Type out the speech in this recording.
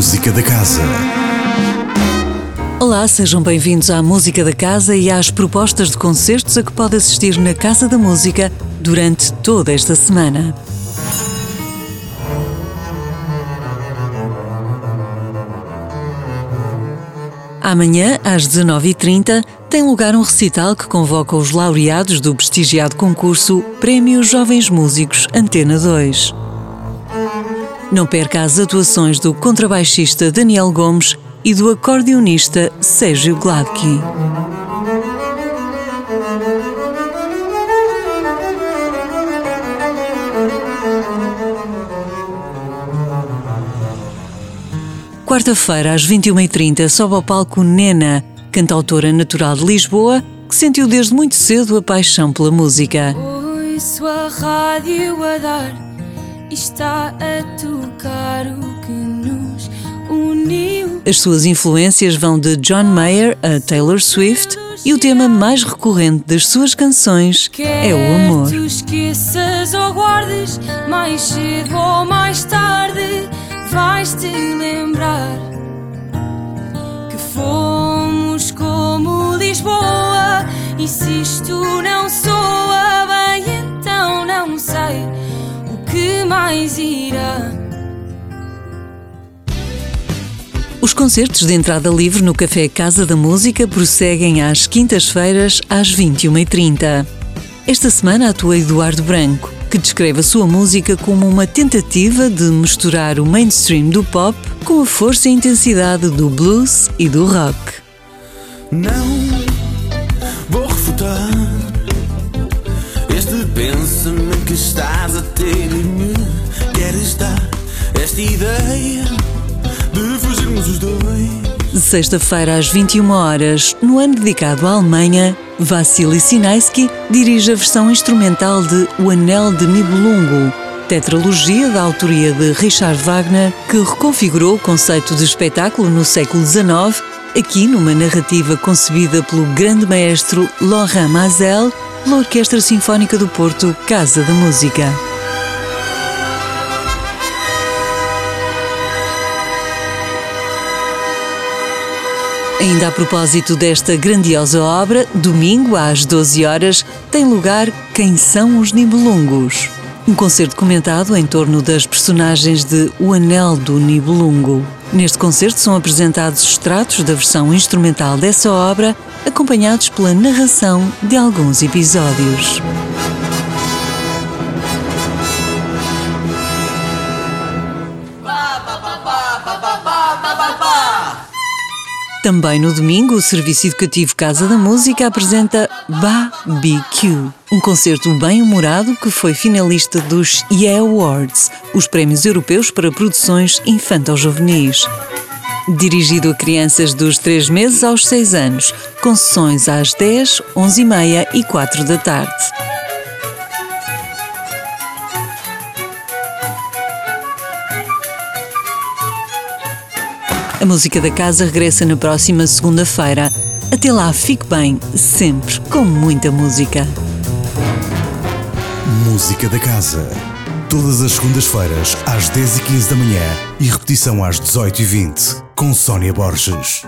Música da Casa. Olá, sejam bem-vindos à Música da Casa e às propostas de concertos a que pode assistir na Casa da Música durante toda esta semana. Amanhã, às 19h30, tem lugar um recital que convoca os laureados do prestigiado concurso Prémio Jovens Músicos Antena 2. Não perca as atuações do contrabaixista Daniel Gomes e do acordeonista Sérgio Gladky. Quarta-feira, às 21h30, sobe ao palco Nena, cantautora natural de Lisboa, que sentiu desde muito cedo a paixão pela música. Rádio a dar está a tocar o que nos uniu. As suas influências vão de John Mayer a Taylor Swift e o tema mais recorrente das suas canções é o amor. Tu esqueças ou guardes, mais cedo ou mais tarde vais te lembrar que fomos como Lisboa. E se isto não soa mais irá. Os concertos de entrada livre no Café Casa da Música prosseguem às quintas-feiras às 21h30. Esta semana atua Eduardo Branco, que descreve a sua música como uma tentativa de misturar o mainstream do pop com a força e intensidade do blues e do rock. Não vou refutar este pensamento que estás a ter em mim. Queres dar esta ideia de fugirmos os dois? Sexta-feira às 21 horas, no ano dedicado à Alemanha, Vassili Sinaisky dirige a versão instrumental de O Anel de Nibelungo, tetralogia da autoria de Richard Wagner, que reconfigurou o conceito de espetáculo no século XIX, aqui numa narrativa concebida pelo grande maestro Laurent Mazel, pela Orquestra Sinfónica do Porto Casa da Música. Ainda a propósito desta grandiosa obra, domingo às 12 horas tem lugar Quem são os Nibelungos? Um concerto comentado em torno das personagens de O Anel do Nibelungo. Neste concerto são apresentados extratos da versão instrumental dessa obra, acompanhados pela narração de alguns episódios. Também no domingo, o Serviço Educativo Casa da Música apresenta BBQ, um concerto bem-humorado que foi finalista dos Yeah Awards, os prémios europeus para produções infanto-juvenis. Dirigido a crianças dos 3 meses aos 6 anos, com sessões às 10, 11 e meia e 4 da tarde. A música da casa regressa na próxima segunda-feira. Até lá, fique bem, sempre com muita música. Música da Casa. Todas as segundas-feiras, às 10h15 da manhã e repetição às 18h20, com Sónia Borges.